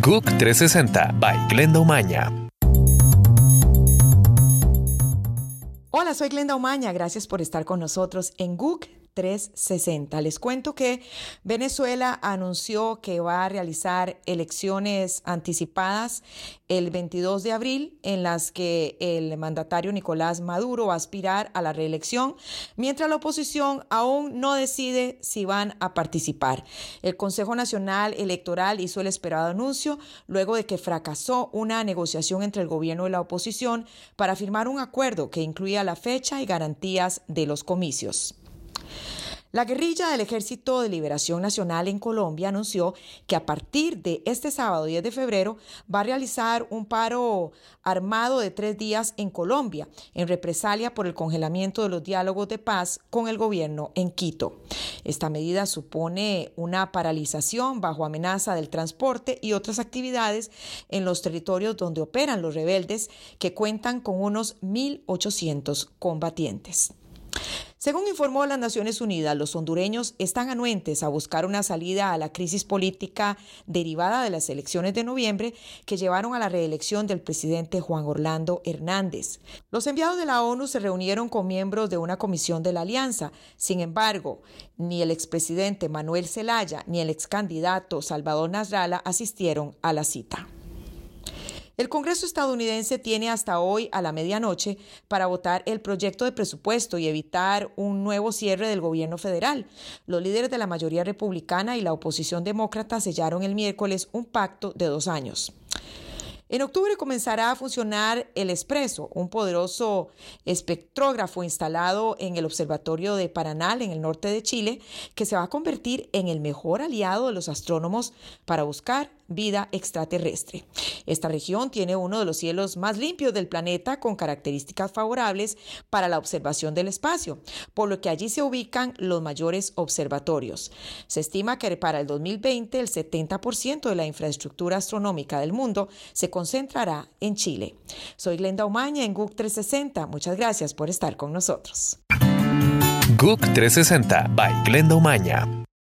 GUC 360 by Glenda Umaña. Hola, soy Glenda Umaña. Gracias por estar con nosotros en GUC 360. Les cuento que Venezuela anunció que va a realizar elecciones anticipadas el 22 de abril en las que el mandatario Nicolás Maduro va a aspirar a la reelección, mientras la oposición aún no decide si van a participar. El Consejo Nacional Electoral hizo el esperado anuncio luego de que fracasó una negociación entre el gobierno y la oposición para firmar un acuerdo que incluía la fecha y garantías de los comicios. La guerrilla del Ejército de Liberación Nacional en Colombia anunció que a partir de este sábado 10 de febrero va a realizar un paro armado de tres días en Colombia, en represalia por el congelamiento de los diálogos de paz con el gobierno en Quito. Esta medida supone una paralización bajo amenaza del transporte y otras actividades en los territorios donde operan los rebeldes, que cuentan con unos 1.800 combatientes. Según informó las Naciones Unidas, los hondureños están anuentes a buscar una salida a la crisis política derivada de las elecciones de noviembre que llevaron a la reelección del presidente Juan Orlando Hernández. Los enviados de la ONU se reunieron con miembros de una comisión de la alianza. Sin embargo, ni el expresidente Manuel Zelaya ni el excandidato Salvador Nasralla asistieron a la cita. El Congreso estadounidense tiene hasta hoy a la medianoche para votar el proyecto de presupuesto y evitar un nuevo cierre del gobierno federal. Los líderes de la mayoría republicana y la oposición demócrata sellaron el miércoles un pacto de dos años. En octubre comenzará a funcionar el Expreso, un poderoso espectrógrafo instalado en el Observatorio de Paranal, en el norte de Chile, que se va a convertir en el mejor aliado de los astrónomos para buscar vida extraterrestre. Esta región tiene uno de los cielos más limpios del planeta con características favorables para la observación del espacio, por lo que allí se ubican los mayores observatorios. Se estima que para el 2020 el 70% de la infraestructura astronómica del mundo se concentrará en Chile. Soy Glenda Umaña en GUC 360. Muchas gracias por estar con nosotros. GUC 360 by Glenda Umaña.